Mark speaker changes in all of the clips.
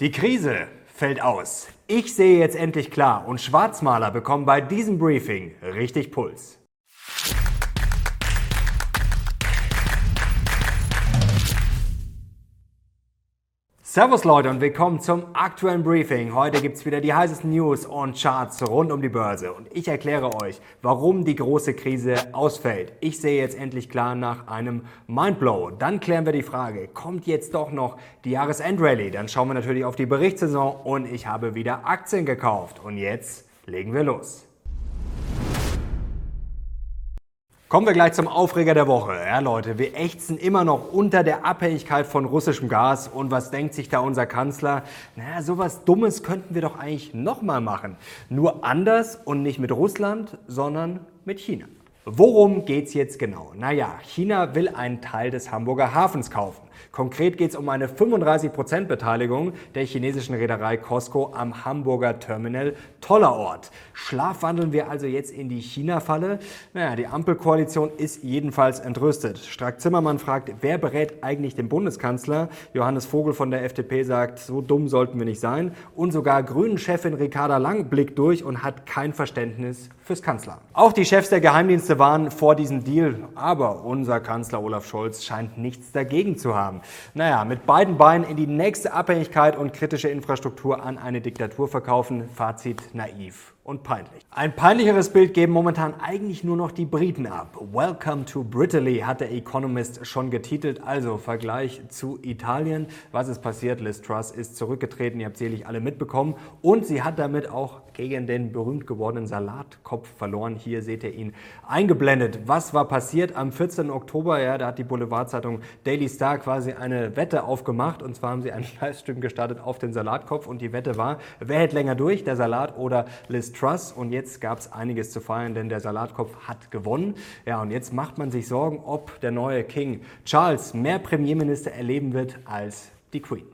Speaker 1: Die Krise fällt aus. Ich sehe jetzt endlich klar und Schwarzmaler bekommen bei diesem Briefing richtig Puls. Servus Leute und willkommen zum aktuellen Briefing. Heute gibt es wieder die heißesten News und Charts rund um die Börse und ich erkläre euch, warum die große Krise ausfällt. Ich sehe jetzt endlich klar nach einem Mindblow. Dann klären wir die Frage, kommt jetzt doch noch die Jahresendrallye? Dann schauen wir natürlich auf die Berichtssaison und ich habe wieder Aktien gekauft. Und jetzt legen wir los. Kommen wir gleich zum Aufreger der Woche. Ja, Leute, wir ächzen immer noch unter der Abhängigkeit von russischem Gas. Und was denkt sich da unser Kanzler? Naja, sowas Dummes könnten wir doch eigentlich nochmal machen. Nur anders und nicht mit Russland, sondern mit China. Worum geht's jetzt genau? Naja, China will einen Teil des Hamburger Hafens kaufen. Konkret geht es um eine 35% Beteiligung der chinesischen Reederei Costco am Hamburger Terminal Tollerort. Schlafwandeln wir also jetzt in die China-Falle? Naja, die Ampelkoalition ist jedenfalls entrüstet. Strack Zimmermann fragt, wer berät eigentlich den Bundeskanzler? Johannes Vogel von der FDP sagt, so dumm sollten wir nicht sein. Und sogar Grünen-Chefin Ricarda Lang blickt durch und hat kein Verständnis fürs Kanzler. Auch die Chefs der Geheimdienste waren vor diesem Deal, aber unser Kanzler Olaf Scholz scheint nichts dagegen zu haben. Naja, mit beiden Beinen in die nächste Abhängigkeit und kritische Infrastruktur an eine Diktatur verkaufen. Fazit naiv und peinlich. Ein peinlicheres Bild geben momentan eigentlich nur noch die Briten ab. Welcome to Brittany hat der Economist schon getitelt. Also Vergleich zu Italien. Was ist passiert? Liz Truss ist zurückgetreten. Ihr habt selig alle mitbekommen. Und sie hat damit auch gegen den berühmt gewordenen Salatkopf verloren. Hier seht ihr ihn eingeblendet. Was war passiert am 14. Oktober? Ja, da hat die Boulevardzeitung Daily Star quasi eine Wette aufgemacht. Und zwar haben sie einen Livestream gestartet auf den Salatkopf. Und die Wette war, wer hält länger durch, der Salat oder Liz Truss. Und jetzt gab es einiges zu feiern, denn der Salatkopf hat gewonnen. Ja, und jetzt macht man sich Sorgen, ob der neue King Charles mehr Premierminister erleben wird als die Queen.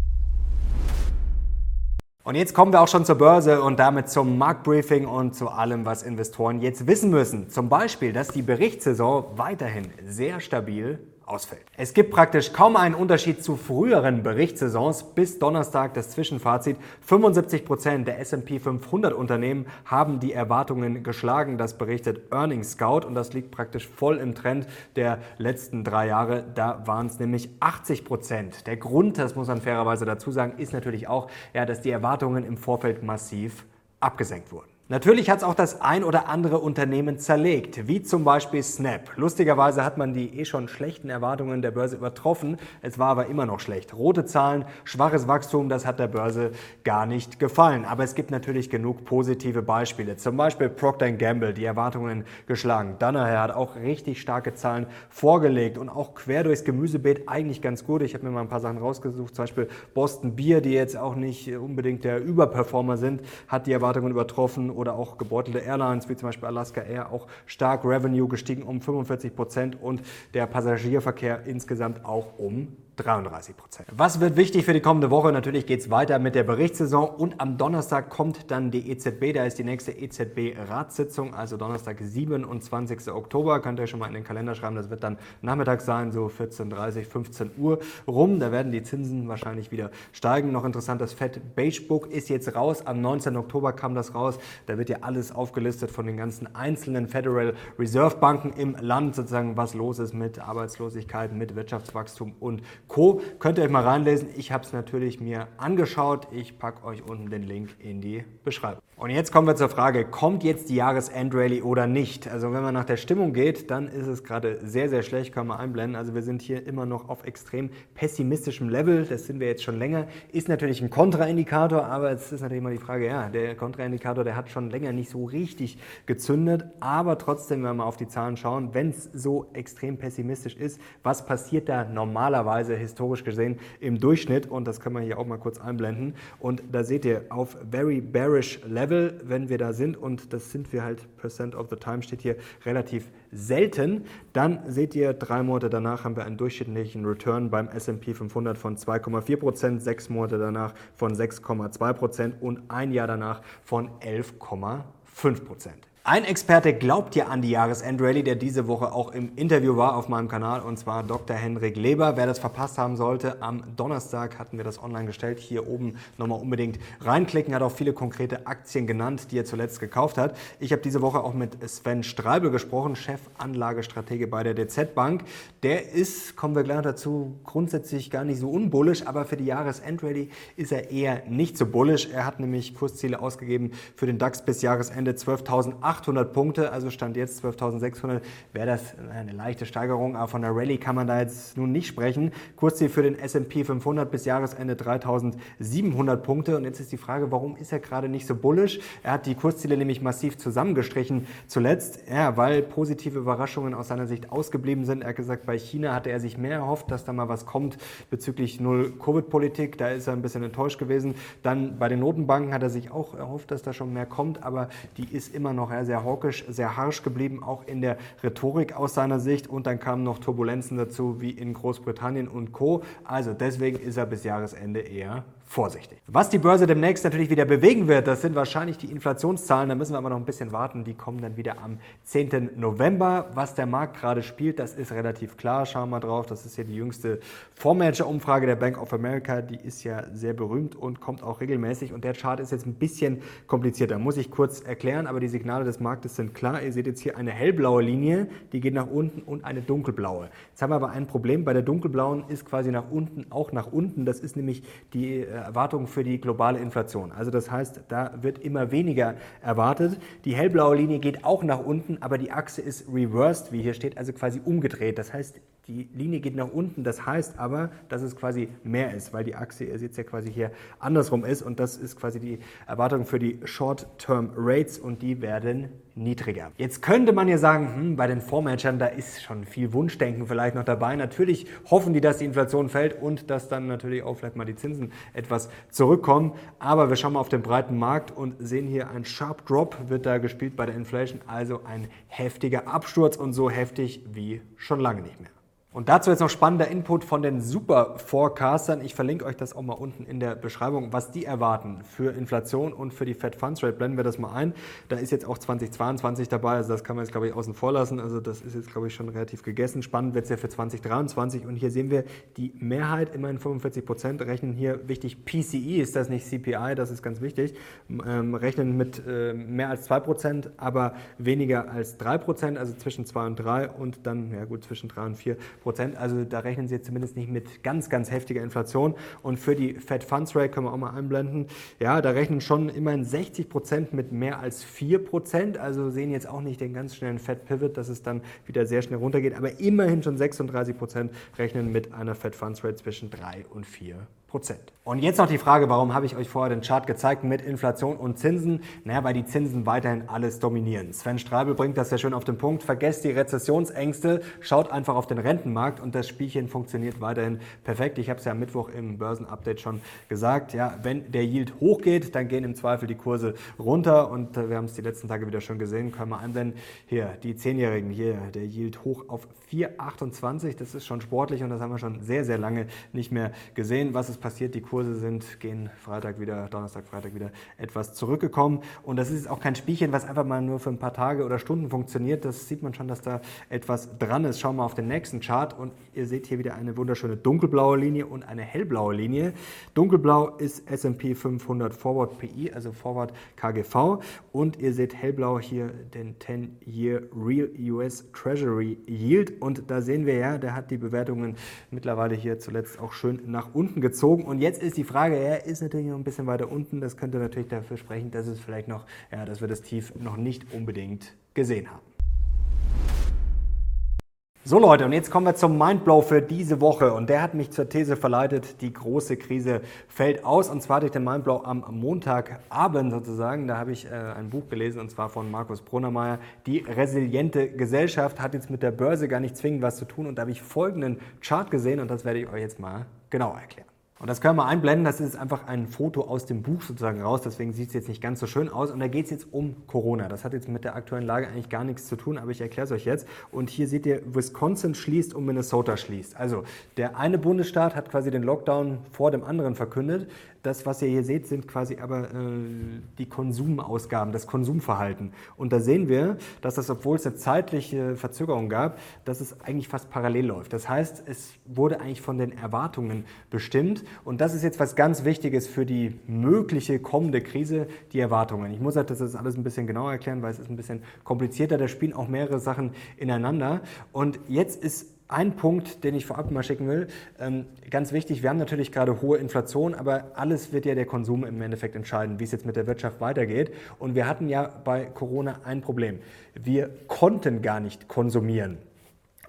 Speaker 1: Und jetzt kommen wir auch schon zur Börse und damit zum Marktbriefing und zu allem, was Investoren jetzt wissen müssen. Zum Beispiel, dass die Berichtssaison weiterhin sehr stabil ausfällt. Es gibt praktisch kaum einen Unterschied zu früheren Berichtssaisons. Bis Donnerstag das Zwischenfazit. 75 Prozent der S&P 500 Unternehmen haben die Erwartungen geschlagen. Das berichtet Earnings Scout und das liegt praktisch voll im Trend der letzten drei Jahre. Da waren es nämlich 80 Prozent. Der Grund, das muss man fairerweise dazu sagen, ist natürlich auch, ja, dass die Erwartungen im Vorfeld massiv abgesenkt wurden. Natürlich hat es auch das ein oder andere Unternehmen zerlegt, wie zum Beispiel Snap. Lustigerweise hat man die eh schon schlechten Erwartungen der Börse übertroffen. Es war aber immer noch schlecht. Rote Zahlen, schwaches Wachstum, das hat der Börse gar nicht gefallen. Aber es gibt natürlich genug positive Beispiele. Zum Beispiel Procter Gamble, die Erwartungen geschlagen. Danaher hat auch richtig starke Zahlen vorgelegt und auch quer durchs Gemüsebeet eigentlich ganz gut. Ich habe mir mal ein paar Sachen rausgesucht. Zum Beispiel Boston Beer, die jetzt auch nicht unbedingt der Überperformer sind, hat die Erwartungen übertroffen oder auch gebeutelte Airlines wie zum Beispiel Alaska Air auch stark Revenue gestiegen um 45 Prozent und der Passagierverkehr insgesamt auch um 33 Prozent. Was wird wichtig für die kommende Woche? Natürlich geht es weiter mit der Berichtssaison und am Donnerstag kommt dann die EZB. Da ist die nächste EZB-Ratssitzung, also Donnerstag, 27. Oktober. Könnt ihr schon mal in den Kalender schreiben. Das wird dann Nachmittag sein, so 14.30, 15 Uhr rum. Da werden die Zinsen wahrscheinlich wieder steigen. Noch interessant, das Fed Beige Book ist jetzt raus. Am 19. Oktober kam das raus. Da wird ja alles aufgelistet von den ganzen einzelnen Federal Reserve Banken im Land, sozusagen, was los ist mit Arbeitslosigkeit, mit Wirtschaftswachstum und Co. Könnt ihr euch mal reinlesen. Ich habe es natürlich mir angeschaut. Ich packe euch unten den Link in die Beschreibung. Und jetzt kommen wir zur Frage, kommt jetzt die Jahresendrallye oder nicht? Also wenn man nach der Stimmung geht, dann ist es gerade sehr, sehr schlecht, kann man einblenden. Also wir sind hier immer noch auf extrem pessimistischem Level. Das sind wir jetzt schon länger. Ist natürlich ein Kontraindikator, aber es ist natürlich immer die Frage, ja, der Kontraindikator, der hat schon länger nicht so richtig gezündet. Aber trotzdem, wenn wir mal auf die Zahlen schauen, wenn es so extrem pessimistisch ist, was passiert da normalerweise historisch gesehen im Durchschnitt? Und das kann man hier auch mal kurz einblenden. Und da seht ihr auf very bearish Level Level, wenn wir da sind, und das sind wir halt, Percent of the Time steht hier relativ selten, dann seht ihr, drei Monate danach haben wir einen durchschnittlichen Return beim S&P 500 von 2,4 Prozent, sechs Monate danach von 6,2 Prozent und ein Jahr danach von 11,5 Prozent. Ein Experte glaubt ja an die Jahresendrallye, der diese Woche auch im Interview war auf meinem Kanal, und zwar Dr. Henrik Leber. Wer das verpasst haben sollte, am Donnerstag hatten wir das online gestellt. Hier oben nochmal unbedingt reinklicken. Hat auch viele konkrete Aktien genannt, die er zuletzt gekauft hat. Ich habe diese Woche auch mit Sven Streibel gesprochen, Chefanlagestratege bei der DZ Bank. Der ist, kommen wir gleich dazu, grundsätzlich gar nicht so unbullisch, aber für die Jahresendrallye ist er eher nicht so bullisch. Er hat nämlich Kursziele ausgegeben für den DAX bis Jahresende 12.800. 800 Punkte, also stand jetzt 12.600, wäre das eine leichte Steigerung, aber von der Rallye kann man da jetzt nun nicht sprechen. Kurzziel für den S&P 500 bis Jahresende 3.700 Punkte und jetzt ist die Frage, warum ist er gerade nicht so bullish? Er hat die Kursziele nämlich massiv zusammengestrichen zuletzt, ja, weil positive Überraschungen aus seiner Sicht ausgeblieben sind. Er hat gesagt, bei China hatte er sich mehr erhofft, dass da mal was kommt bezüglich Null-Covid-Politik, da ist er ein bisschen enttäuscht gewesen. Dann bei den Notenbanken hat er sich auch erhofft, dass da schon mehr kommt, aber die ist immer noch sehr hawkisch, sehr harsch geblieben, auch in der Rhetorik aus seiner Sicht. Und dann kamen noch Turbulenzen dazu, wie in Großbritannien und Co. Also deswegen ist er bis Jahresende eher vorsichtig. Was die Börse demnächst natürlich wieder bewegen wird, das sind wahrscheinlich die Inflationszahlen. Da müssen wir aber noch ein bisschen warten. Die kommen dann wieder am 10. November. Was der Markt gerade spielt, das ist relativ klar. Schauen wir mal drauf. Das ist hier die jüngste Fondsmanager-Umfrage der Bank of America. Die ist ja sehr berühmt und kommt auch regelmäßig. Und der Chart ist jetzt ein bisschen komplizierter. Muss ich kurz erklären, aber die Signale des Marktes sind klar. Ihr seht jetzt hier eine hellblaue Linie, die geht nach unten und eine dunkelblaue. Jetzt haben wir aber ein Problem. Bei der dunkelblauen ist quasi nach unten auch nach unten. Das ist nämlich die äh, Erwartungen für die globale Inflation. Also das heißt, da wird immer weniger erwartet. Die hellblaue Linie geht auch nach unten, aber die Achse ist reversed, wie hier steht, also quasi umgedreht. Das heißt, die Linie geht nach unten, das heißt aber, dass es quasi mehr ist, weil die Achse, ihr seht es ja quasi hier andersrum ist und das ist quasi die Erwartung für die Short-Term Rates und die werden niedriger. Jetzt könnte man ja sagen, hm, bei den Fondsmanagern, da ist schon viel Wunschdenken vielleicht noch dabei. Natürlich hoffen die, dass die Inflation fällt und dass dann natürlich auch vielleicht mal die Zinsen etwas zurückkommen. Aber wir schauen mal auf den breiten Markt und sehen hier ein Sharp Drop wird da gespielt bei der Inflation, also ein heftiger Absturz und so heftig wie schon lange nicht mehr. Und dazu jetzt noch spannender Input von den Super Forecastern. Ich verlinke euch das auch mal unten in der Beschreibung, was die erwarten für Inflation und für die Fed Funds Rate. Blenden wir das mal ein. Da ist jetzt auch 2022 dabei, also das kann man jetzt glaube ich außen vor lassen. Also das ist jetzt glaube ich schon relativ gegessen. Spannend wird es ja für 2023 und hier sehen wir die Mehrheit, immerhin 45 Prozent, rechnen hier wichtig PCE, ist das nicht CPI, das ist ganz wichtig, ähm, rechnen mit äh, mehr als 2 Prozent, aber weniger als 3 Prozent, also zwischen 2 und 3 und dann, ja gut, zwischen 3 und 4 Prozent. Also da rechnen Sie jetzt zumindest nicht mit ganz, ganz heftiger Inflation. Und für die Fed Funds Rate können wir auch mal einblenden. Ja, da rechnen schon immerhin 60 Prozent mit mehr als 4 Prozent. Also sehen jetzt auch nicht den ganz schnellen Fed Pivot, dass es dann wieder sehr schnell runtergeht. Aber immerhin schon 36 Prozent rechnen mit einer Fed Funds Rate zwischen 3 und 4 Prozent. Und jetzt noch die Frage, warum habe ich euch vorher den Chart gezeigt mit Inflation und Zinsen? Naja, weil die Zinsen weiterhin alles dominieren. Sven Streibel bringt das ja schön auf den Punkt. Vergesst die Rezessionsängste, schaut einfach auf den Rentenmarkt und das Spielchen funktioniert weiterhin perfekt. Ich habe es ja am Mittwoch im Börsenupdate schon gesagt. Ja, wenn der Yield hochgeht, dann gehen im Zweifel die Kurse runter und äh, wir haben es die letzten Tage wieder schon gesehen. Können wir einblenden. Hier, die Zehnjährigen, hier, der Yield hoch auf 4,28. Das ist schon sportlich und das haben wir schon sehr, sehr lange nicht mehr gesehen. Was ist passiert? Die Kurse sind, gehen Freitag wieder, Donnerstag, Freitag wieder etwas zurückgekommen. Und das ist auch kein Spielchen, was einfach mal nur für ein paar Tage oder Stunden funktioniert. Das sieht man schon, dass da etwas dran ist. Schauen wir auf den nächsten Chart und ihr seht hier wieder eine wunderschöne dunkelblaue Linie und eine hellblaue Linie. Dunkelblau ist S&P 500 Forward PI, also Forward KGV. Und ihr seht hellblau hier den 10-Year Real US Treasury Yield und da sehen wir ja, der hat die Bewertungen mittlerweile hier zuletzt auch schön nach unten gezogen. Und jetzt ist die Frage, er ist natürlich noch ein bisschen weiter unten. Das könnte natürlich dafür sprechen, dass es vielleicht noch, ja, dass wir das Tief noch nicht unbedingt gesehen haben. So Leute, und jetzt kommen wir zum Mindblow für diese Woche. Und der hat mich zur These verleitet, die große Krise fällt aus. Und zwar durch den Mindblow am Montagabend sozusagen. Da habe ich äh, ein Buch gelesen, und zwar von Markus Brunnermeier. Die resiliente Gesellschaft hat jetzt mit der Börse gar nicht zwingend was zu tun. Und da habe ich folgenden Chart gesehen und das werde ich euch jetzt mal genauer erklären. Und das können wir einblenden, das ist einfach ein Foto aus dem Buch sozusagen raus, deswegen sieht es jetzt nicht ganz so schön aus. Und da geht es jetzt um Corona. Das hat jetzt mit der aktuellen Lage eigentlich gar nichts zu tun, aber ich erkläre es euch jetzt. Und hier seht ihr, Wisconsin schließt und Minnesota schließt. Also der eine Bundesstaat hat quasi den Lockdown vor dem anderen verkündet. Das, was ihr hier seht, sind quasi aber äh, die Konsumausgaben, das Konsumverhalten. Und da sehen wir, dass das, obwohl es eine zeitliche Verzögerung gab, dass es eigentlich fast parallel läuft. Das heißt, es wurde eigentlich von den Erwartungen bestimmt. Und das ist jetzt was ganz Wichtiges für die mögliche kommende Krise, die Erwartungen. Ich muss halt das alles ein bisschen genauer erklären, weil es ist ein bisschen komplizierter. Da spielen auch mehrere Sachen ineinander. Und jetzt ist ein Punkt, den ich vorab mal schicken will, ähm, ganz wichtig, wir haben natürlich gerade hohe Inflation, aber alles wird ja der Konsum im Endeffekt entscheiden, wie es jetzt mit der Wirtschaft weitergeht. Und wir hatten ja bei Corona ein Problem. Wir konnten gar nicht konsumieren.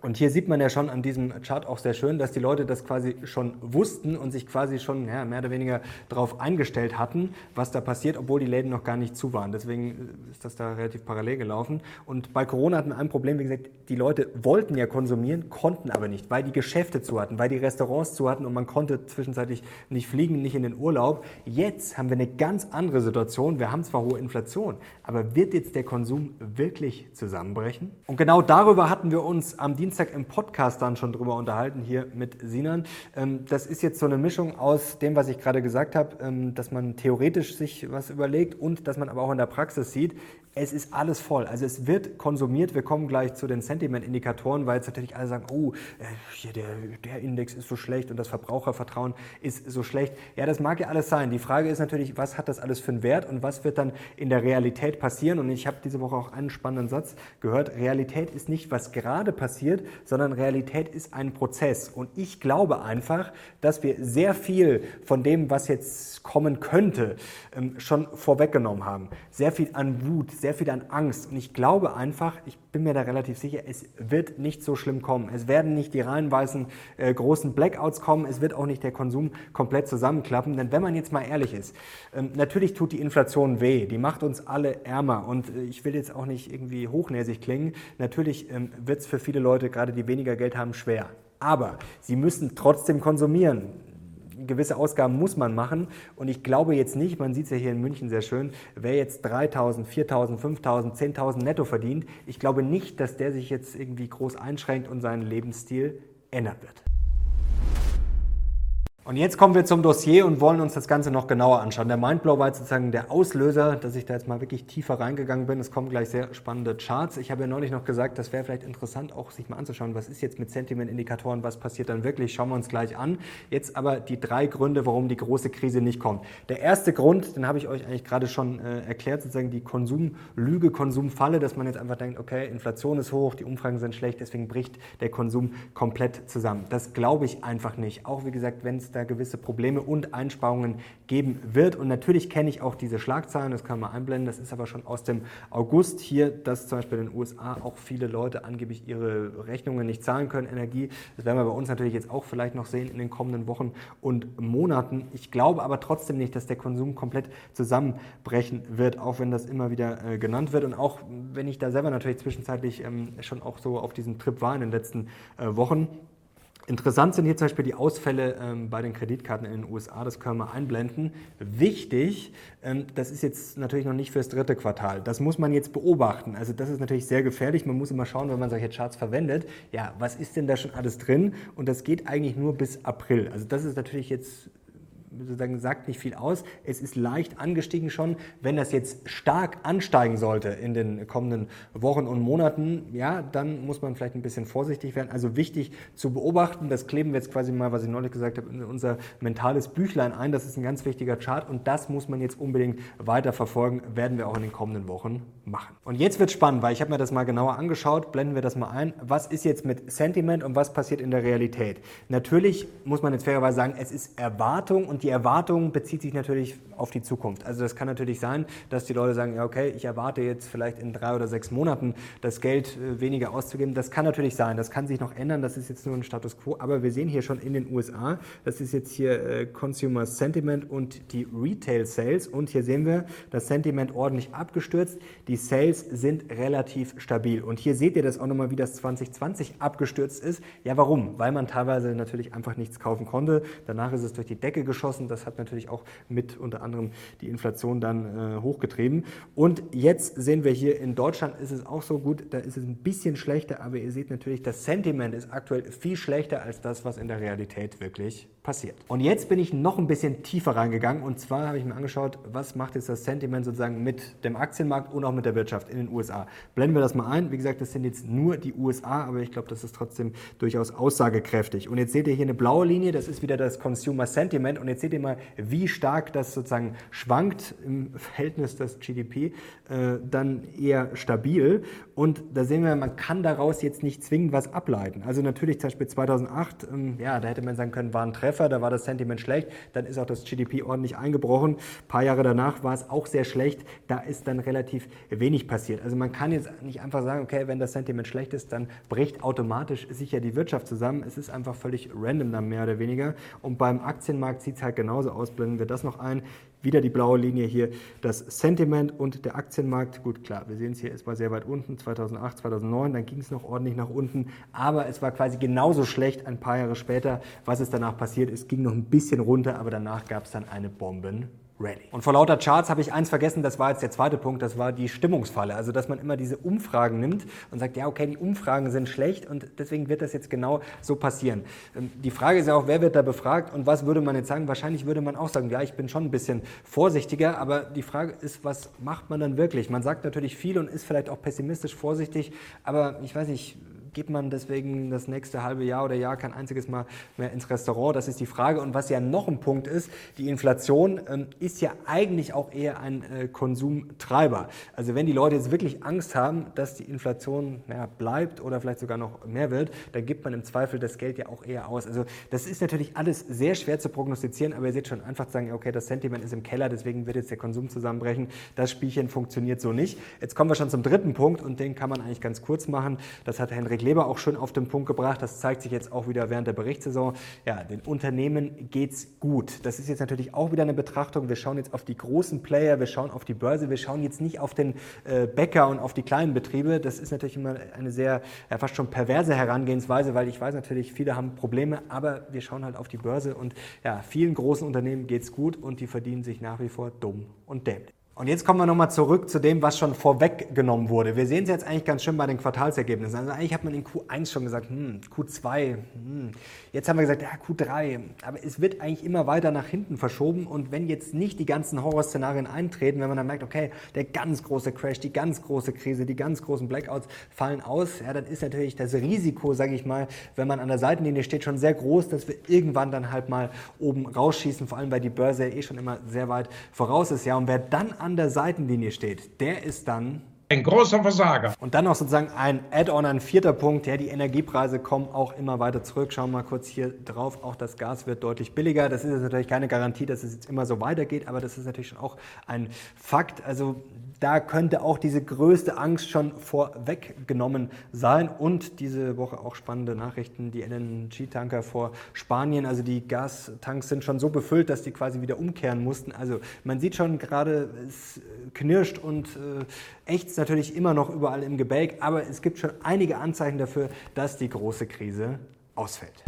Speaker 1: Und hier sieht man ja schon an diesem Chart auch sehr schön, dass die Leute das quasi schon wussten und sich quasi schon ja, mehr oder weniger darauf eingestellt hatten, was da passiert, obwohl die Läden noch gar nicht zu waren. Deswegen ist das da relativ parallel gelaufen. Und bei Corona hatten wir ein Problem, wie gesagt, die Leute wollten ja konsumieren, konnten aber nicht, weil die Geschäfte zu hatten, weil die Restaurants zu hatten und man konnte zwischenzeitlich nicht fliegen, nicht in den Urlaub. Jetzt haben wir eine ganz andere Situation. Wir haben zwar hohe Inflation, aber wird jetzt der Konsum wirklich zusammenbrechen? Und genau darüber hatten wir uns am Dienstag Dienstag im Podcast dann schon drüber unterhalten, hier mit Sinan. Ähm, das ist jetzt so eine Mischung aus dem, was ich gerade gesagt habe, ähm, dass man theoretisch sich was überlegt und dass man aber auch in der Praxis sieht, es ist alles voll. Also es wird konsumiert. Wir kommen gleich zu den Sentiment-Indikatoren, weil jetzt natürlich alle sagen, oh, äh, hier der, der Index ist so schlecht und das Verbrauchervertrauen ist so schlecht. Ja, das mag ja alles sein. Die Frage ist natürlich, was hat das alles für einen Wert und was wird dann in der Realität passieren? Und ich habe diese Woche auch einen spannenden Satz gehört. Realität ist nicht, was gerade passiert, sondern Realität ist ein Prozess. Und ich glaube einfach, dass wir sehr viel von dem, was jetzt kommen könnte, ähm, schon vorweggenommen haben. Sehr viel an Wut, sehr viel an Angst. Und ich glaube einfach, ich bin mir da relativ sicher, es wird nicht so schlimm kommen. Es werden nicht die reihenweisen äh, großen Blackouts kommen. Es wird auch nicht der Konsum komplett zusammenklappen. Denn wenn man jetzt mal ehrlich ist, ähm, natürlich tut die Inflation weh. Die macht uns alle ärmer. Und äh, ich will jetzt auch nicht irgendwie hochnäsig klingen. Natürlich ähm, wird es für viele Leute, gerade die weniger Geld haben, schwer. Aber sie müssen trotzdem konsumieren gewisse Ausgaben muss man machen. Und ich glaube jetzt nicht, man sieht es ja hier in München sehr schön, wer jetzt 3.000, 4.000, 5.000, 10.000 netto verdient, ich glaube nicht, dass der sich jetzt irgendwie groß einschränkt und seinen Lebensstil ändern wird. Und jetzt kommen wir zum Dossier und wollen uns das Ganze noch genauer anschauen. Der Mindblow war jetzt sozusagen der Auslöser, dass ich da jetzt mal wirklich tiefer reingegangen bin. Es kommen gleich sehr spannende Charts. Ich habe ja neulich noch gesagt, das wäre vielleicht interessant, auch sich mal anzuschauen, was ist jetzt mit Sentiment-Indikatoren, was passiert dann wirklich. Schauen wir uns gleich an. Jetzt aber die drei Gründe, warum die große Krise nicht kommt. Der erste Grund, den habe ich euch eigentlich gerade schon äh, erklärt, sozusagen die Konsumlüge, Konsumfalle, dass man jetzt einfach denkt, okay, Inflation ist hoch, die Umfragen sind schlecht, deswegen bricht der Konsum komplett zusammen. Das glaube ich einfach nicht. Auch wie gesagt, wenn es da gewisse Probleme und Einsparungen geben wird. Und natürlich kenne ich auch diese Schlagzeilen, das kann man einblenden, das ist aber schon aus dem August hier, dass zum Beispiel in den USA auch viele Leute angeblich ihre Rechnungen nicht zahlen können, Energie. Das werden wir bei uns natürlich jetzt auch vielleicht noch sehen in den kommenden Wochen und Monaten. Ich glaube aber trotzdem nicht, dass der Konsum komplett zusammenbrechen wird, auch wenn das immer wieder äh, genannt wird. Und auch wenn ich da selber natürlich zwischenzeitlich ähm, schon auch so auf diesem Trip war in den letzten äh, Wochen. Interessant sind hier zum Beispiel die Ausfälle ähm, bei den Kreditkarten in den USA, das können wir einblenden. Wichtig, ähm, das ist jetzt natürlich noch nicht fürs dritte Quartal. Das muss man jetzt beobachten. Also das ist natürlich sehr gefährlich. Man muss immer schauen, wenn man solche Charts verwendet, ja, was ist denn da schon alles drin? Und das geht eigentlich nur bis April. Also das ist natürlich jetzt sozusagen sagt nicht viel aus. Es ist leicht angestiegen schon. Wenn das jetzt stark ansteigen sollte in den kommenden Wochen und Monaten, ja, dann muss man vielleicht ein bisschen vorsichtig werden. Also wichtig zu beobachten, das kleben wir jetzt quasi mal, was ich neulich gesagt habe, in unser mentales Büchlein ein. Das ist ein ganz wichtiger Chart und das muss man jetzt unbedingt weiter verfolgen, werden wir auch in den kommenden Wochen machen. Und jetzt wird spannend, weil ich habe mir das mal genauer angeschaut, blenden wir das mal ein. Was ist jetzt mit Sentiment und was passiert in der Realität? Natürlich muss man jetzt fairerweise sagen, es ist Erwartung und die Erwartung bezieht sich natürlich auf die Zukunft. Also das kann natürlich sein, dass die Leute sagen, ja okay, ich erwarte jetzt vielleicht in drei oder sechs Monaten das Geld äh, weniger auszugeben. Das kann natürlich sein, das kann sich noch ändern, das ist jetzt nur ein Status quo. Aber wir sehen hier schon in den USA, das ist jetzt hier äh, Consumer Sentiment und die Retail Sales. Und hier sehen wir, das Sentiment ordentlich abgestürzt, die Sales sind relativ stabil. Und hier seht ihr das auch nochmal, wie das 2020 abgestürzt ist. Ja, warum? Weil man teilweise natürlich einfach nichts kaufen konnte. Danach ist es durch die Decke geschossen geschossen. Das hat natürlich auch mit unter anderem die Inflation dann äh, hochgetrieben. Und jetzt sehen wir hier in Deutschland ist es auch so gut, da ist es ein bisschen schlechter, aber ihr seht natürlich, das Sentiment ist aktuell viel schlechter als das, was in der Realität wirklich passiert. Und jetzt bin ich noch ein bisschen tiefer reingegangen und zwar habe ich mir angeschaut, was macht jetzt das Sentiment sozusagen mit dem Aktienmarkt und auch mit der Wirtschaft in den USA. Blenden wir das mal ein. Wie gesagt, das sind jetzt nur die USA, aber ich glaube, das ist trotzdem durchaus aussagekräftig. Und jetzt seht ihr hier eine blaue Linie, das ist wieder das Consumer Sentiment und jetzt seht ihr mal, wie stark das sozusagen schwankt im Verhältnis des GDP, äh, dann eher stabil. Und da sehen wir, man kann daraus jetzt nicht zwingend was ableiten. Also natürlich zum Beispiel 2008, ähm, ja, da hätte man sagen können, war ein Treffer Treffer, da war das Sentiment schlecht, dann ist auch das GDP ordentlich eingebrochen. Ein paar Jahre danach war es auch sehr schlecht, da ist dann relativ wenig passiert. Also man kann jetzt nicht einfach sagen, okay, wenn das Sentiment schlecht ist, dann bricht automatisch sicher die Wirtschaft zusammen. Es ist einfach völlig random dann mehr oder weniger. Und beim Aktienmarkt sieht es halt genauso aus. Blenden wir das noch ein. Wieder die blaue Linie hier, das Sentiment und der Aktienmarkt. Gut, klar, wir sehen es hier, es war sehr weit unten, 2008, 2009, dann ging es noch ordentlich nach unten, aber es war quasi genauso schlecht ein paar Jahre später. Was ist danach passiert? Es ging noch ein bisschen runter, aber danach gab es dann eine Bomben. Ready. Und vor lauter Charts habe ich eins vergessen, das war jetzt der zweite Punkt, das war die Stimmungsfalle. Also, dass man immer diese Umfragen nimmt und sagt, ja, okay, die Umfragen sind schlecht und deswegen wird das jetzt genau so passieren. Ähm, die Frage ist ja auch, wer wird da befragt und was würde man jetzt sagen? Wahrscheinlich würde man auch sagen, ja, ich bin schon ein bisschen vorsichtiger, aber die Frage ist, was macht man dann wirklich? Man sagt natürlich viel und ist vielleicht auch pessimistisch vorsichtig, aber ich weiß nicht, geht man deswegen das nächste halbe Jahr oder Jahr kein einziges Mal mehr ins Restaurant? Das ist die Frage. Und was ja noch ein Punkt ist, die Inflation ähm, ist ja eigentlich auch eher ein äh, Konsumtreiber. Also wenn die Leute jetzt wirklich Angst haben, dass die Inflation ja, bleibt oder vielleicht sogar noch mehr wird, dann gibt man im Zweifel das Geld ja auch eher aus. Also das ist natürlich alles sehr schwer zu prognostizieren, aber ihr seht schon einfach zu sagen, okay, das Sentiment ist im Keller, deswegen wird jetzt der Konsum zusammenbrechen. Das Spielchen funktioniert so nicht. Jetzt kommen wir schon zum dritten Punkt und den kann man eigentlich ganz kurz machen. Das hat Henrik Leber auch schon auf den Punkt gebracht. Das zeigt sich jetzt auch wieder während der Berichtssaison. Ja, den Unternehmen geht's gut. Das ist jetzt natürlich auch wieder eine Betrachtung. Wir schauen jetzt auf die großen Player, wir schauen auf die Börse, wir schauen jetzt nicht auf den äh, Bäcker und auf die kleinen Betriebe. Das ist natürlich immer eine sehr, ja, fast schon perverse Herangehensweise, weil ich weiß natürlich, viele haben Probleme, aber wir schauen halt auf die Börse und ja, vielen großen Unternehmen geht's gut und die verdienen sich nach wie vor dumm und dämlich. Und jetzt kommen wir nochmal zurück zu dem, was schon vorweggenommen wurde. Wir sehen es jetzt eigentlich ganz schön bei den Quartalsergebnissen. Also eigentlich hat man in Q1 schon gesagt, hm, Q2, hm. jetzt haben wir gesagt, ja, Q3. Aber es wird eigentlich immer weiter nach hinten verschoben. Und wenn jetzt nicht die ganzen Horrorszenarien eintreten, wenn man dann merkt, okay, der ganz große Crash, die ganz große Krise, die ganz großen Blackouts fallen aus, ja, dann ist natürlich das Risiko, sage ich mal, wenn man an der Seitenlinie steht, schon sehr groß, dass wir irgendwann dann halt mal oben rausschießen, vor allem weil die Börse eh schon immer sehr weit voraus ist. Ja, und wer dann an der Seitenlinie steht, der ist dann
Speaker 2: ein großer Versager.
Speaker 1: Und dann noch sozusagen ein Add-on, ein vierter Punkt. Ja, die Energiepreise kommen auch immer weiter zurück. Schauen wir mal kurz hier drauf. Auch das Gas wird deutlich billiger. Das ist jetzt natürlich keine Garantie, dass es jetzt immer so weitergeht, aber das ist natürlich schon auch ein Fakt. Also da könnte auch diese größte Angst schon vorweggenommen sein. Und diese Woche auch spannende Nachrichten, die LNG-Tanker vor Spanien, also die Gastanks sind schon so befüllt, dass die quasi wieder umkehren mussten. Also man sieht schon gerade, es knirscht und äh, ächzt natürlich immer noch überall im Gebälk, aber es gibt schon einige Anzeichen dafür, dass die große Krise ausfällt.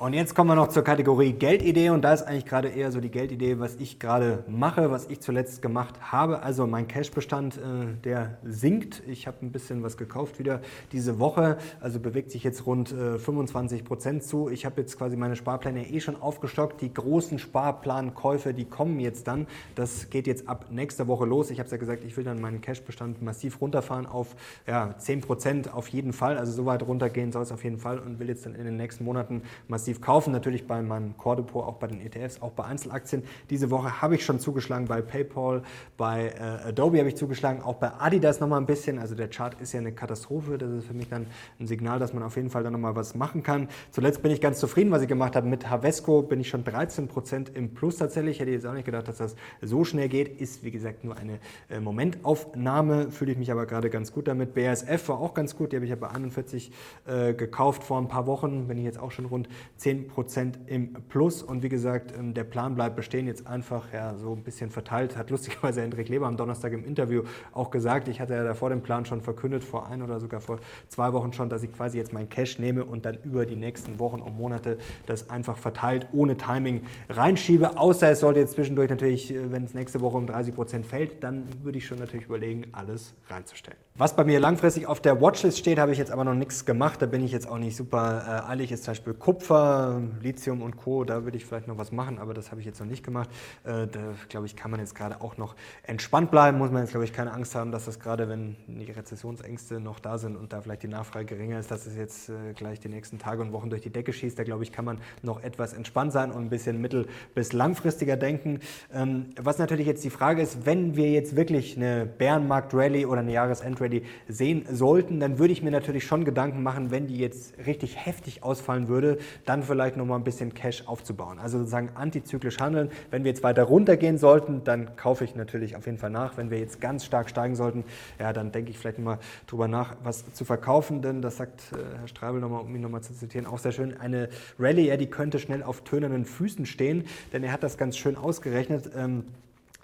Speaker 1: Und jetzt kommen wir noch zur Kategorie Geldidee und da ist eigentlich gerade eher so die Geldidee, was ich gerade mache, was ich zuletzt gemacht habe. Also mein Cashbestand, äh, der sinkt. Ich habe ein bisschen was gekauft wieder diese Woche, also bewegt sich jetzt rund äh, 25 Prozent zu. Ich habe jetzt quasi meine Sparpläne eh schon aufgestockt. Die großen Sparplankäufe, die kommen jetzt dann. Das geht jetzt ab nächster Woche los. Ich habe es ja gesagt, ich will dann meinen Cashbestand massiv runterfahren auf ja, 10 Prozent auf jeden Fall. Also so weit runtergehen soll es auf jeden Fall und will jetzt dann in den nächsten Monaten massiv massiv kaufen, natürlich bei meinem Core Depot, auch bei den ETFs, auch bei Einzelaktien. Diese Woche habe ich schon zugeschlagen bei PayPal, bei äh, Adobe habe ich zugeschlagen, auch bei Adidas nochmal ein bisschen. Also der Chart ist ja eine Katastrophe. Das ist für mich dann ein Signal, dass man auf jeden Fall dann nochmal was machen kann. Zuletzt bin ich ganz zufrieden, was ich gemacht habe. Mit Havesco bin ich schon 13% im Plus tatsächlich. Hätte jetzt auch nicht gedacht, dass das so schnell geht. Ist wie gesagt nur eine äh, Momentaufnahme. Fühle ich mich aber gerade ganz gut damit. BASF war auch ganz gut. Die habe ich ja bei 41 äh, gekauft vor ein paar Wochen. Bin ich jetzt auch schon rund 10% im Plus. Und wie gesagt, ähm, der Plan bleibt bestehen, jetzt einfach ja, so ein bisschen verteilt. Hat lustigerweise Hendrik Leber am Donnerstag im Interview auch gesagt. Ich hatte ja davor den Plan schon verkündet, vor ein oder sogar vor zwei Wochen schon, dass ich quasi jetzt mein Cash nehme und dann über die nächsten Wochen und Monate das einfach verteilt, ohne Timing reinschiebe. Außer es sollte jetzt zwischendurch natürlich, äh, wenn es nächste Woche um 30% fällt, dann würde ich schon natürlich überlegen, alles reinzustellen. Was bei mir langfristig auf der Watchlist steht, habe ich jetzt aber noch nichts gemacht. Da bin ich jetzt auch nicht super äh, eilig. Ist zum Beispiel Kupfer Lithium und Co., da würde ich vielleicht noch was machen, aber das habe ich jetzt noch nicht gemacht. Äh, da, glaube ich, kann man jetzt gerade auch noch entspannt bleiben, muss man jetzt, glaube ich, keine Angst haben, dass das gerade, wenn die Rezessionsängste noch da sind und da vielleicht die Nachfrage geringer ist, dass es jetzt äh, gleich die nächsten Tage und Wochen durch die Decke schießt. Da, glaube ich, kann man noch etwas entspannt sein und ein bisschen mittel- bis langfristiger denken. Ähm, was natürlich jetzt die Frage ist, wenn wir jetzt wirklich eine Bärenmarkt-Rally oder eine Jahresend-Rally sehen sollten, dann würde ich mir natürlich schon Gedanken machen, wenn die jetzt richtig heftig ausfallen würde, dann vielleicht nochmal ein bisschen Cash aufzubauen. Also sozusagen antizyklisch handeln. Wenn wir jetzt weiter runtergehen sollten, dann kaufe ich natürlich auf jeden Fall nach. Wenn wir jetzt ganz stark steigen sollten, ja, dann denke ich vielleicht mal drüber nach, was zu verkaufen, denn das sagt äh, Herr Streibel nochmal, um ihn nochmal zu zitieren, auch sehr schön. Eine Rallye, ja, die könnte schnell auf tönernen Füßen stehen, denn er hat das ganz schön ausgerechnet. Ähm,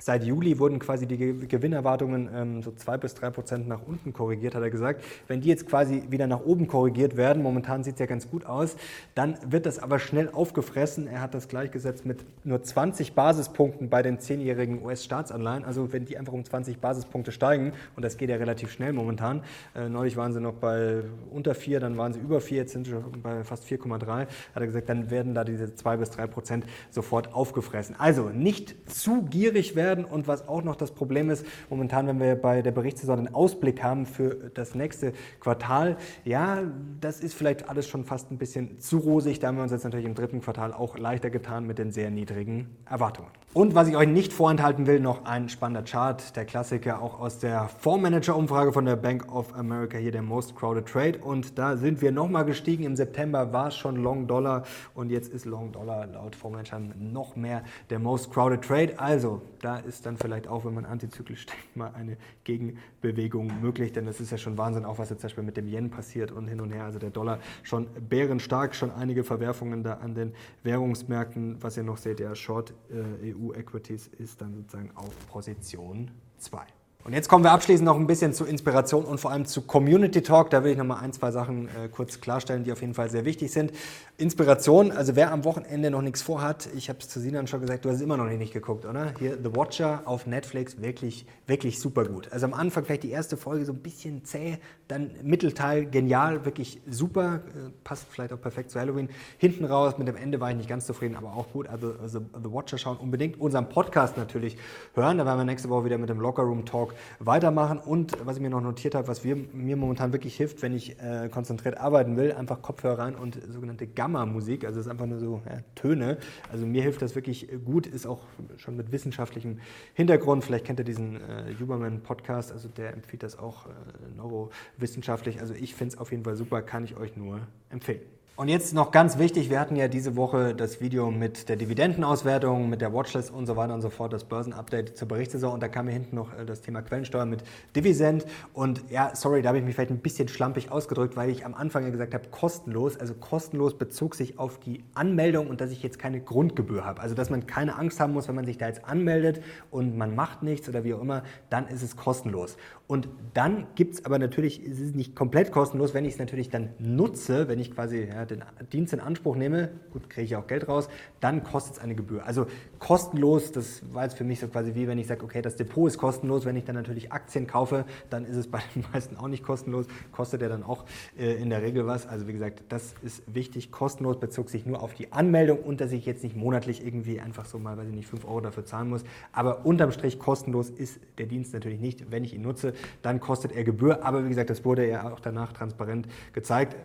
Speaker 1: Seit Juli wurden quasi die Gewinnerwartungen ähm, so zwei bis drei Prozent nach unten korrigiert, hat er gesagt. Wenn die jetzt quasi wieder nach oben korrigiert werden, momentan sieht es ja ganz gut aus, dann wird das aber schnell aufgefressen. Er hat das gleichgesetzt mit nur 20 Basispunkten bei den zehnjährigen US-Staatsanleihen. Also wenn die einfach um 20 Basispunkte steigen, und das geht ja relativ schnell momentan. Äh, neulich waren sie noch bei unter 4, dann waren sie über 4, jetzt sind sie bei fast 4,3. Hat er gesagt, dann werden da diese zwei bis drei Prozent sofort aufgefressen. Also nicht zu gierig werden werden. Und was auch noch das Problem ist, momentan, wenn wir bei der Berichtssaison einen Ausblick haben für das nächste Quartal, ja, das ist vielleicht alles schon fast ein bisschen zu rosig. Da haben wir uns jetzt natürlich im dritten Quartal auch leichter getan mit den sehr niedrigen Erwartungen. Und was ich euch nicht vorenthalten will, noch ein spannender Chart, der Klassiker auch aus der Fondsmanager-Umfrage von der Bank of America, hier der Most Crowded Trade. Und da sind wir nochmal gestiegen. Im September war es schon Long Dollar und jetzt ist Long Dollar laut Fondsmanagern noch mehr der Most Crowded Trade. Also da ist dann vielleicht auch, wenn man antizyklisch denkt, mal eine Gegenbewegung möglich, denn das ist ja schon Wahnsinn, auch was jetzt zum Beispiel mit dem Yen passiert und hin und her. Also der Dollar schon bärenstark, schon einige Verwerfungen da an den Währungsmärkten. Was ihr noch seht, ja, Short äh, EU Equities ist dann sozusagen auf Position 2. Und jetzt kommen wir abschließend noch ein bisschen zu Inspiration und vor allem zu Community Talk. Da will ich noch mal ein, zwei Sachen äh, kurz klarstellen, die auf jeden Fall sehr wichtig sind. Inspiration, also wer am Wochenende noch nichts vorhat, ich habe es zu Sinan schon gesagt, du hast es immer noch nicht geguckt, oder? Hier The Watcher auf Netflix, wirklich, wirklich super gut. Also am Anfang vielleicht die erste Folge so ein bisschen zäh, dann Mittelteil genial, wirklich super, äh, passt vielleicht auch perfekt zu Halloween. Hinten raus, mit dem Ende war ich nicht ganz zufrieden, aber auch gut. Also, also The Watcher schauen, unbedingt unseren Podcast natürlich hören. Da werden wir nächste Woche wieder mit dem Locker Room Talk weitermachen. Und was ich mir noch notiert habe, was wir, mir momentan wirklich hilft, wenn ich äh, konzentriert arbeiten will, einfach Kopfhörer rein und sogenannte Gamma-Musik, also es ist einfach nur so ja, Töne. Also mir hilft das wirklich gut, ist auch schon mit wissenschaftlichem Hintergrund. Vielleicht kennt ihr diesen äh, Huberman-Podcast, also der empfiehlt das auch äh, neurowissenschaftlich. Also ich finde es auf jeden Fall super, kann ich euch nur empfehlen. Und jetzt noch ganz wichtig, wir hatten ja diese Woche das Video mit der Dividendenauswertung, mit der Watchlist und so weiter und so fort, das Börsenupdate zur Berichtssaison. Und da kam mir hinten noch äh, das Thema Quellensteuer mit Divisend und ja, sorry, da habe ich mich vielleicht ein bisschen schlampig ausgedrückt, weil ich am Anfang ja gesagt habe, kostenlos, also kostenlos bezog sich auf die Anmeldung und dass ich jetzt keine Grundgebühr habe, also dass man keine Angst haben muss, wenn man sich da jetzt anmeldet und man macht nichts oder wie auch immer, dann ist es kostenlos. Und dann gibt es aber natürlich, es ist nicht komplett kostenlos, wenn ich es natürlich dann nutze, wenn ich quasi ja, den Dienst in Anspruch nehme, gut, kriege ich auch Geld raus, dann kostet es eine Gebühr. Also kostenlos, das war jetzt für mich so quasi wie wenn ich sage, okay, das Depot ist kostenlos, wenn ich dann natürlich Aktien kaufe, dann ist es bei den meisten auch nicht kostenlos, kostet ja dann auch äh, in der Regel was. Also wie gesagt, das ist wichtig, kostenlos bezog sich nur auf die Anmeldung und dass ich jetzt nicht monatlich irgendwie einfach so mal, weiß ich nicht, 5 Euro dafür zahlen muss. Aber unterm Strich kostenlos ist der Dienst natürlich nicht, wenn ich ihn nutze dann kostet er Gebühr. Aber wie gesagt, das wurde ja auch danach transparent gezeigt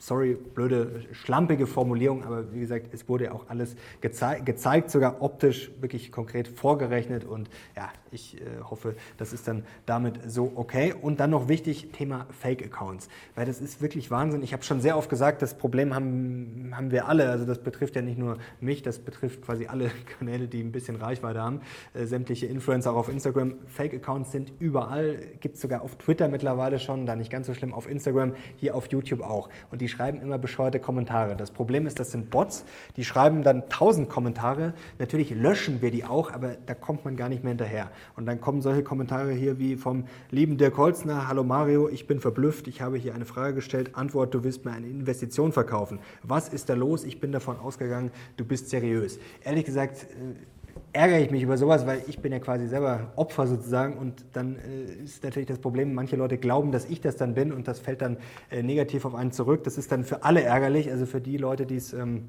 Speaker 1: sorry, blöde, schlampige Formulierung, aber wie gesagt, es wurde ja auch alles gezei gezeigt, sogar optisch wirklich konkret vorgerechnet und ja, ich äh, hoffe, das ist dann damit so okay. Und dann noch wichtig, Thema Fake-Accounts, weil das ist wirklich Wahnsinn. Ich habe schon sehr oft gesagt, das Problem haben, haben wir alle, also das betrifft ja nicht nur mich, das betrifft quasi alle Kanäle, die ein bisschen Reichweite haben, äh, sämtliche Influencer auch auf Instagram. Fake-Accounts sind überall, gibt es sogar auf Twitter mittlerweile schon, da nicht ganz so schlimm, auf Instagram, hier auf YouTube auch. Und die schreiben immer bescheuerte Kommentare. Das Problem ist, das sind Bots, die schreiben dann tausend Kommentare. Natürlich löschen wir die auch, aber da kommt man gar nicht mehr hinterher. Und dann kommen solche Kommentare hier wie vom lieben Dirk Holzner, hallo Mario, ich bin verblüfft, ich habe hier eine Frage gestellt, Antwort, du willst mir eine Investition verkaufen. Was ist da los? Ich bin davon ausgegangen, du bist seriös. Ehrlich gesagt, äh, ärgere ich mich über sowas, weil ich bin ja quasi selber Opfer sozusagen und dann äh, ist natürlich das Problem, manche Leute glauben, dass ich das dann bin und das fällt dann äh, negativ auf einen zurück. Das ist dann für alle ärgerlich, also für die Leute, die es ähm,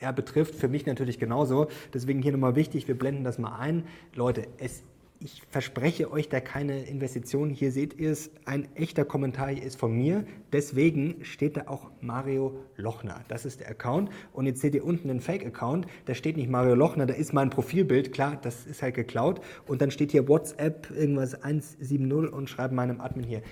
Speaker 1: er betrifft. Für mich natürlich genauso. Deswegen hier nochmal wichtig, wir blenden das mal ein. Leute, es ich verspreche euch da keine Investitionen. Hier seht ihr es, ein echter Kommentar hier ist von mir. Deswegen steht da auch Mario Lochner. Das ist der Account. Und jetzt seht ihr unten den Fake-Account. Da steht nicht Mario Lochner, da ist mein Profilbild. Klar, das ist halt geklaut. Und dann steht hier WhatsApp irgendwas 170 und schreibt meinem Admin hier.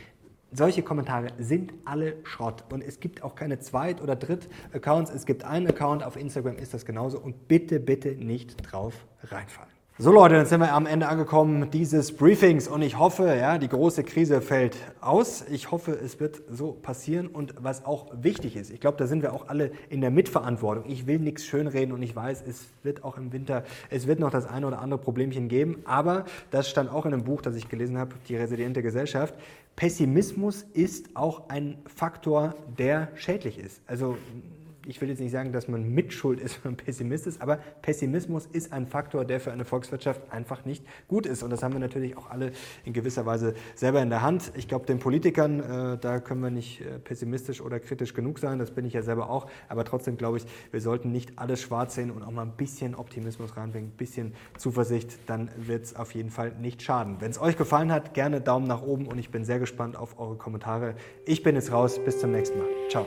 Speaker 1: Solche Kommentare sind alle Schrott und es gibt auch keine Zweit- oder Dritt-Accounts. Es gibt einen Account, auf Instagram ist das genauso und bitte, bitte nicht drauf reinfallen. So Leute, dann sind wir am Ende angekommen dieses Briefings und ich hoffe, ja, die große Krise fällt aus. Ich hoffe, es wird so passieren und was auch wichtig ist, ich glaube, da sind wir auch alle in der Mitverantwortung. Ich will nichts schönreden und ich weiß, es wird auch im Winter, es wird noch das eine oder andere Problemchen geben, aber das stand auch in einem Buch, das ich gelesen habe, Die resiliente Gesellschaft. Pessimismus ist auch ein Faktor, der schädlich ist. Also ich will jetzt nicht sagen, dass man mitschuld ist, wenn man Pessimist ist, aber Pessimismus ist ein Faktor, der für eine Volkswirtschaft einfach nicht gut ist. Und das haben wir natürlich auch alle in gewisser Weise selber in der Hand. Ich glaube, den Politikern, äh, da können wir nicht äh, pessimistisch oder kritisch genug sein, das bin ich ja selber auch. Aber trotzdem glaube ich, wir sollten nicht alles schwarz sehen und auch mal ein bisschen Optimismus reinbringen, ein bisschen Zuversicht, dann wird es auf jeden Fall nicht schaden. Wenn es euch gefallen hat, gerne Daumen nach oben und ich bin sehr gespannt auf eure Kommentare. Ich bin jetzt raus, bis zum nächsten Mal. Ciao.